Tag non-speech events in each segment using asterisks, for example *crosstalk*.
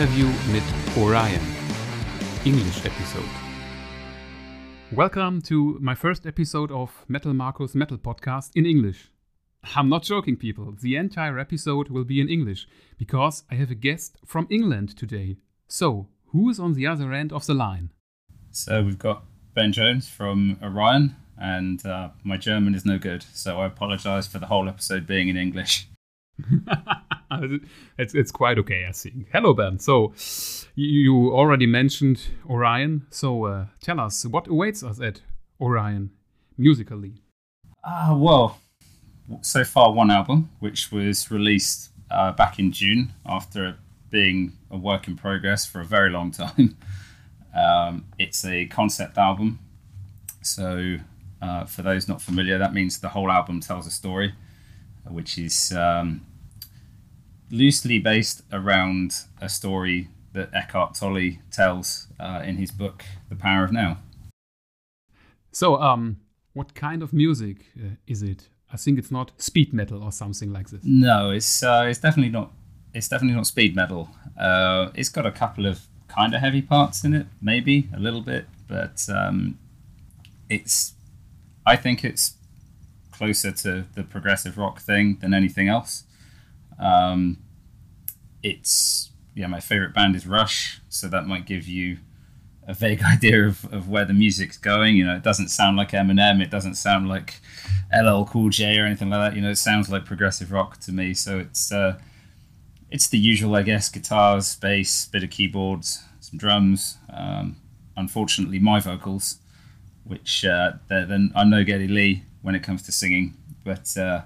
Thema. Interview mit Orion. English episode. Welcome to my first episode of Metal Marcus Metal Podcast in English. I'm not joking, people. The entire episode will be in English because I have a guest from England today. So, who's on the other end of the line? So we've got Ben Jones from Orion, and uh, my German is no good, so I apologise for the whole episode being in English. *laughs* *laughs* it's, it's quite okay, I think. Hello, Ben. So, you, already mentioned Orion. So, uh, tell us what awaits us at Orion musically. Ah, uh, well, so far one album, which was released uh, back in June after being a work in progress for a very long *laughs* time. Um, it's a concept album. So, uh, for those not familiar, that means the whole album tells a story, which is um, loosely based around a story that Eckhart Tolle tells uh, in his book, The Power of Now. So, um, what kind of music uh, is it? I think it's not speed metal or something like this. No, it's uh, it's definitely not. It's definitely not speed metal. Uh, it's got a couple of kind of heavy parts in it, maybe a little bit, but um, it's. I think it's closer to the progressive rock thing than anything else. Um, it's yeah, my favorite band is Rush, so that might give you a vague *laughs* idea of, of where the music's going. You know, it doesn't sound like Eminem, it doesn't sound like LL Cool J or anything like that. You know, it sounds like progressive rock to me. So it's uh, it's the usual, I guess: guitars, bass, bit of keyboards, some drums. Um, unfortunately, my vocals, which uh, then I'm no Geddy Lee when it comes to singing, but uh,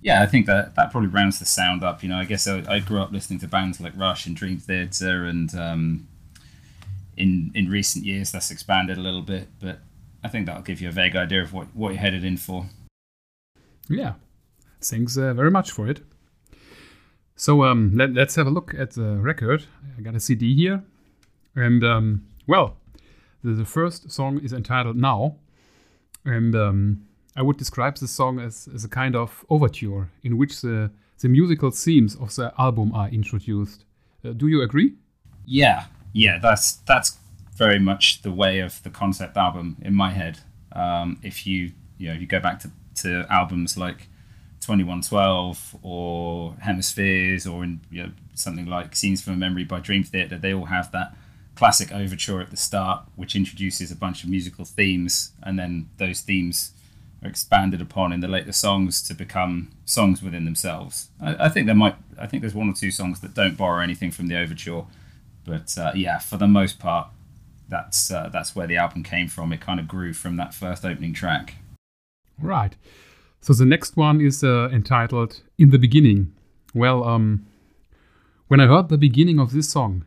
yeah, I think that that probably rounds the sound up. You know, I guess I, I grew up listening to bands like Rush and Dream Theater, and um, in in recent years that's expanded a little bit. But I think that'll give you a vague idea of what what you're headed in for. Yeah, thanks uh, very much for it. So um, let, us have a look at the record. I got a CD here, and um, well, the, the, first song is entitled "Now," and um, I would describe the song as, as a kind of overture in which the, the musical themes of the album are introduced. Uh, do you agree? Yeah, yeah, that's that's very much the way of the concept album in my head. Um, if you you know you go back to, to albums like 2112 or Hemispheres or in you know, something like Scenes from a Memory by Dream Theater, they all have that classic overture at the start, which introduces a bunch of musical themes, and then those themes are expanded upon in the later songs to become songs within themselves. I, I, think there might, I think there's one or two songs that don't borrow anything from the overture, but uh, yeah, for the most part, that's uh, that's where the album came from. It kind of grew from that first opening track. Right. So the next one is uh, entitled "In the Beginning." Well, um, when I heard the beginning of this song,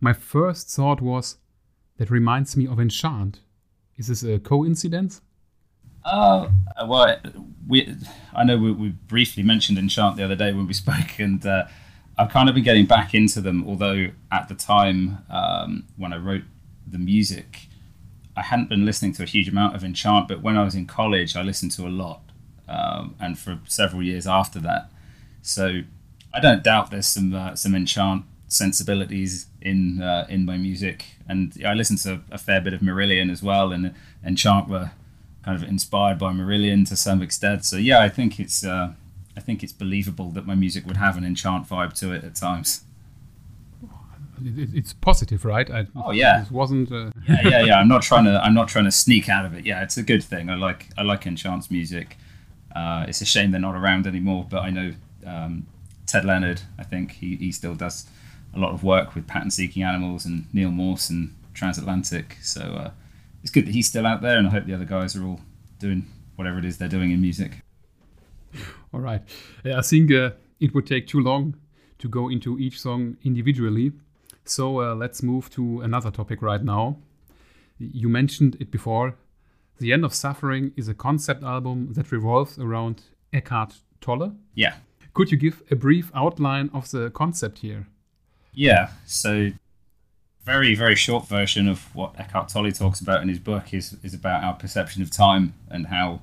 my first thought was, "That reminds me of Enchant." Is this a coincidence? Uh, well, we I know we, we, briefly mentioned Enchant the other day when we *laughs* spoke, and uh, I've kind of been getting back into them. Although at the time um, when I wrote the music, I hadn't been listening to a huge amount of Enchant, but when I was in college, I listened to a lot, um, and for several years after that. So I don't doubt there's some uh, some Enchant sensibilities in uh, in my music, and I listen to a fair bit of Marillion as well, and Enchant were kind of inspired by Marillion to some extent. So yeah, I think it's uh, I think it's believable that my music would have an enchant vibe to it at times. It's positive, right? I, oh yeah, it wasn't. Uh... *laughs* yeah, yeah, yeah. I'm not trying to. I'm not trying to sneak out of it. Yeah, it's a good thing. I like. I like Enchant's music. Uh, it's a shame they're not around anymore. But I know um, Ted Leonard. I think he, he still does a lot of work with pattern seeking animals and Neal Morse and Transatlantic. So uh, it's good that he's still out there, and I hope the other guys are all doing whatever it is they're doing in music. All right. I think uh, it would take too long to go into each song individually. So uh, let's move to another topic right now. You mentioned it before. The End of Suffering is a concept album that revolves around Eckhart Tolle. Yeah. Could you give a brief outline of the concept here? Yeah. So very very short version of what Eckhart Tolle talks about in his book is is about our perception of time and how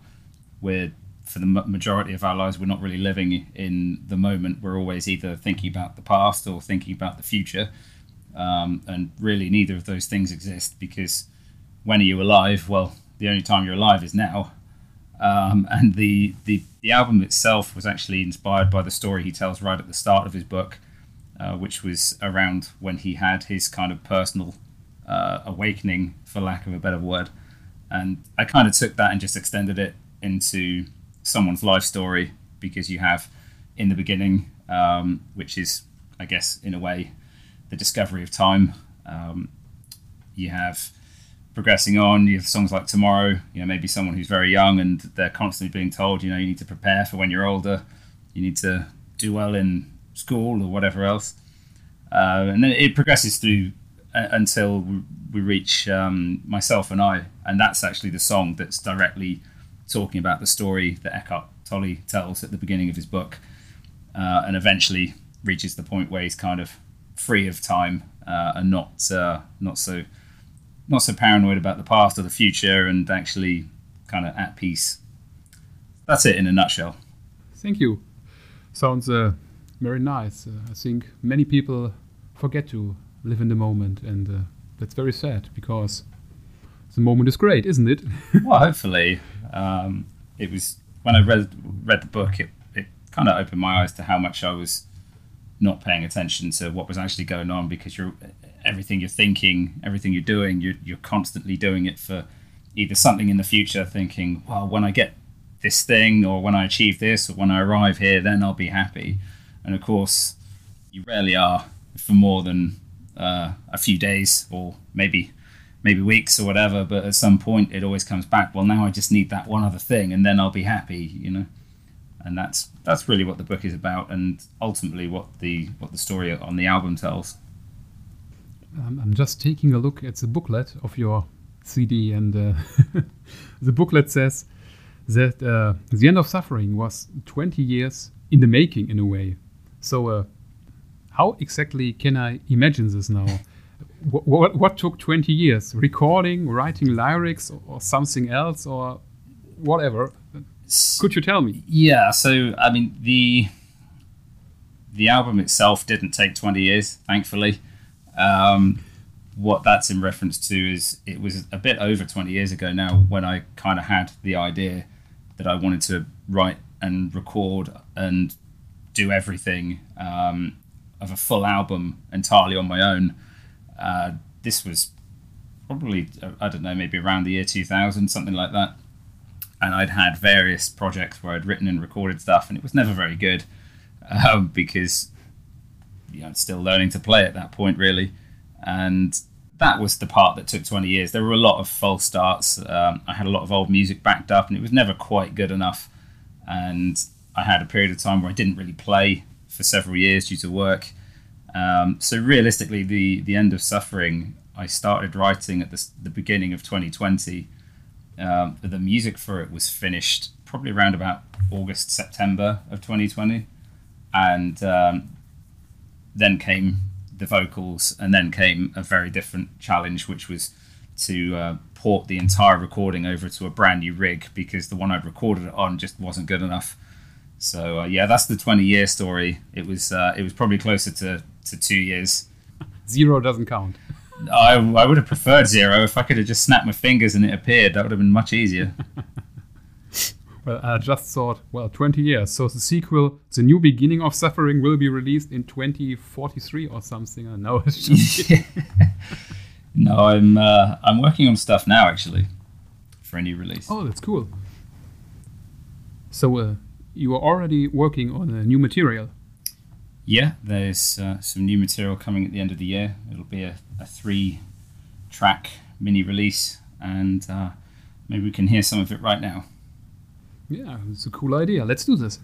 we're for the majority of our lives, we're not really living in the moment. We're always either thinking about the past or thinking about the future. Um, and really, neither of those things exist because when are you alive? Well, the only time you're alive is now. Um, and the, the, the album itself was actually inspired by the story he tells right at the start of his book, uh, which was around when he had his kind of personal uh, awakening, for lack of a better word. And I kind of took that and just extended it into someone's life story because you have in the beginning, um, which is, I guess, in a way, the discovery of time. Um, you have progressing on. You have songs like Tomorrow. You know, maybe someone who's very young and they're constantly being told, you know, you need to prepare for when you're older. You need to do well in school or whatever else. Uh, and then it progresses through uh, until we reach um, myself and I, and that's actually the song that's directly talking about the story that Eckhart Tolle tells at the beginning of his book, uh, and eventually reaches the point where he's kind of free of time uh, and not uh, not so not so paranoid about the past or the future, and actually kind of at peace. That's it in a nutshell. Thank you. Sounds uh, very nice. Uh, I think many people forget to live in the moment, and uh, that's very sad because the moment is great, isn't it? *laughs* well, hopefully, um, it was when I read read the book. It it kind of opened my eyes to how much I was not paying attention to what was actually going on because you're everything you're thinking, everything you're doing, you're you're constantly doing it for either something in the future, thinking, well, when I get this thing, or when I achieve this, or when I arrive here, then I'll be happy. And of course, you rarely are for more than uh, a few days or maybe maybe weeks or whatever. But at some point, it always comes back. Well, now I just need that one other thing, and then I'll be happy. You know, and that's that's really what the book is about, and ultimately what the what the story on the album tells. Um, I'm just taking a look at the booklet of your CD, and uh, *laughs* the booklet says that uh, the end of suffering was 20 years in the making, in a way. So uh, how exactly can I imagine this now? what, what, what, took 20 years? Recording, writing lyrics, or, or something else, or whatever? Could you tell me? Yeah, so I mean the the album itself didn't take 20 years, thankfully. Um, what that's in reference to is it was a bit over 20 years ago now when I kind of had the idea that I wanted to write and record and do everything um, of a full album entirely on my own. Uh, this was probably I don't know maybe around the year 2000 something like that. And I'd had various projects where I'd written and recorded stuff and it was never very good um, because you know, I'm still learning to play at that point really. And that was the part that took 20 years. There were a lot of false starts. Um, I had a lot of old music backed up and it was never quite good enough. And I had a period of time where I didn't really play for several years due to work. Um, so realistically, the the end of suffering, I started writing at the, the beginning of 2020. Um, the music for it was finished probably around about August September of 2020, and um, then came the vocals, and then came a very different challenge, which was to uh, port the entire recording over to a brand new rig because the one I'd recorded it on just wasn't good enough. So uh, yeah, that's the 20 year story. It was uh, it was probably closer to, to two years. Zero doesn't count. I, I would have preferred zero if I could have just snapped my fingers and it appeared. That would have been much easier. *laughs* well, I just thought, well, 20 years. So the sequel, The New Beginning of Suffering, will be released in 2043 or something. I know *laughs* it's *laughs* just. no, I'm uh, I'm working on stuff now actually for a new release. Oh, that's cool. So, uh, you are already working on a new material. Yeah, there's uh, some new material coming at the end of the year. It'll be a, a three track mini release, and uh, maybe we can hear some of it right now. Yeah, it's a cool idea. Let's do this.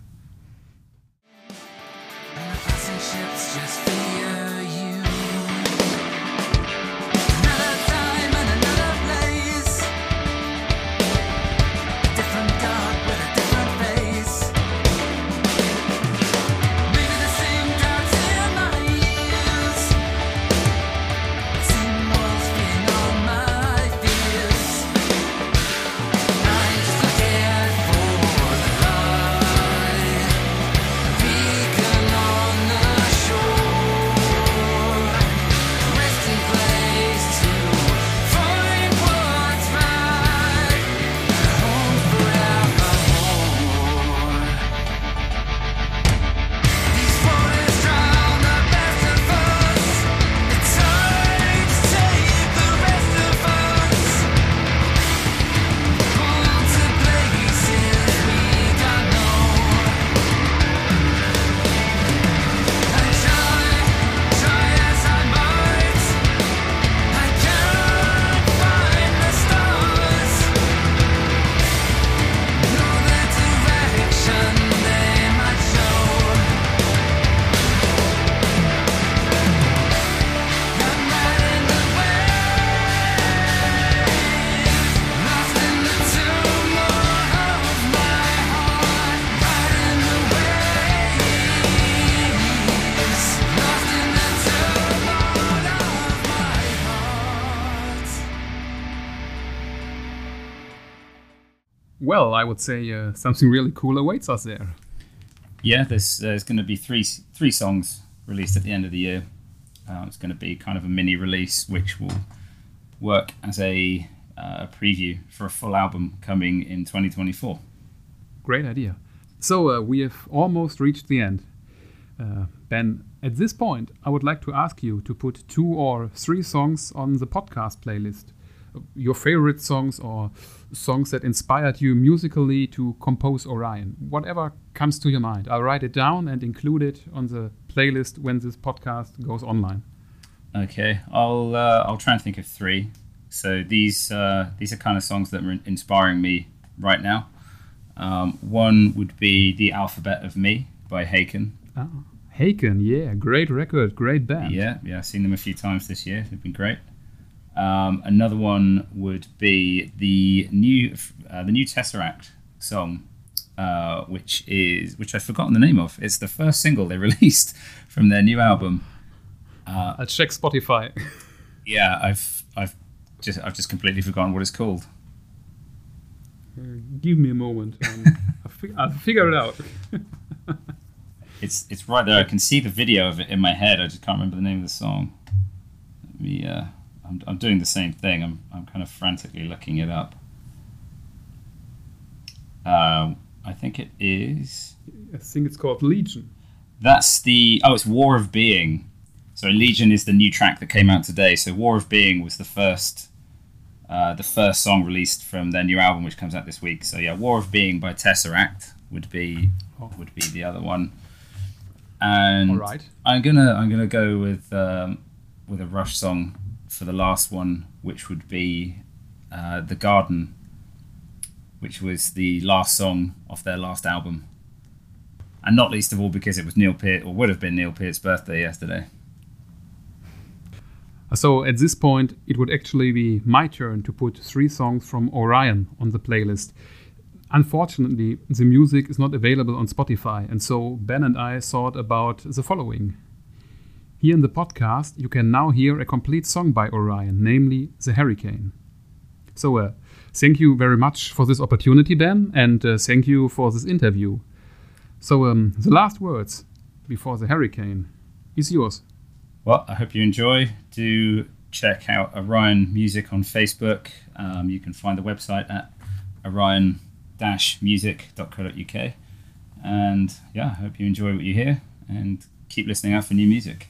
Well, I would say uh, something really cool awaits us there. Yeah, there's there's going to be three three songs released at the end of the year. Uh, it's going to be kind of a mini release, which will work as a, uh, preview for a full album coming in 2024. Great idea. So uh, we have almost reached the end. Uh, ben, at this point, I would like to ask you to put two or three songs on the podcast playlist. Your favorite songs or songs that inspired you musically to compose Orion. Whatever comes to your mind. I'll write it down and include it on the playlist when this podcast goes online. Okay, I'll uh, I'll try and think of three. So these uh, these are kind of songs that are inspiring me right now. Um, one would be "The Alphabet of Me" by Haken. Ah, Haken, yeah, great record, great band. Yeah, yeah, I've seen them a few times this year. They've been great. Um, another one would be the new uh, the new Tesseract song, uh, which is which I've forgotten the name of. It's the first single they *laughs* released from their new album. Uh, I'll check Spotify. *laughs* yeah, I've I've just I've just completely forgotten what it's called. Uh, give me a moment. Um, *laughs* I'll, fig- I'll figure it out. it's it's right there. I can see the video of it in my head. I just can't remember the name of the song. Let me. I'm, I'm doing the same thing. I'm, I'm kind of frantically looking it up. Um, I think it is. I think it's called Legion. That's the. Oh, it's War of Being. So Legion is the new track that came out today. So War of Being was the first. Uh, the first song released from their new album, which comes out this week. So yeah, War of Being by Tesseract would be would be the other one. And All right. I'm gonna I'm gonna go with um, with a Rush song for the last one, which would be uh, The Garden, which was the last song off their last album. And not least of all because it was Neil Peart, or would have been Neil Peart's birthday yesterday. So at this point, it would actually be my turn to put three songs from Orion on the playlist. Unfortunately, the music is not available on Spotify, and so Ben and I thought about the following. Here in the podcast, you can now hear a complete song by Orion, namely The Hurricane. So, uh, thank you very much for this opportunity, Ben, and uh, thank you for this interview. So, um, the last words before The Hurricane is yours. Well, I hope you enjoy. Do check out Orion Music on Facebook. Um, you can find the website at orion-music.co.uk. And yeah, I hope you enjoy what you hear and keep listening out for new music.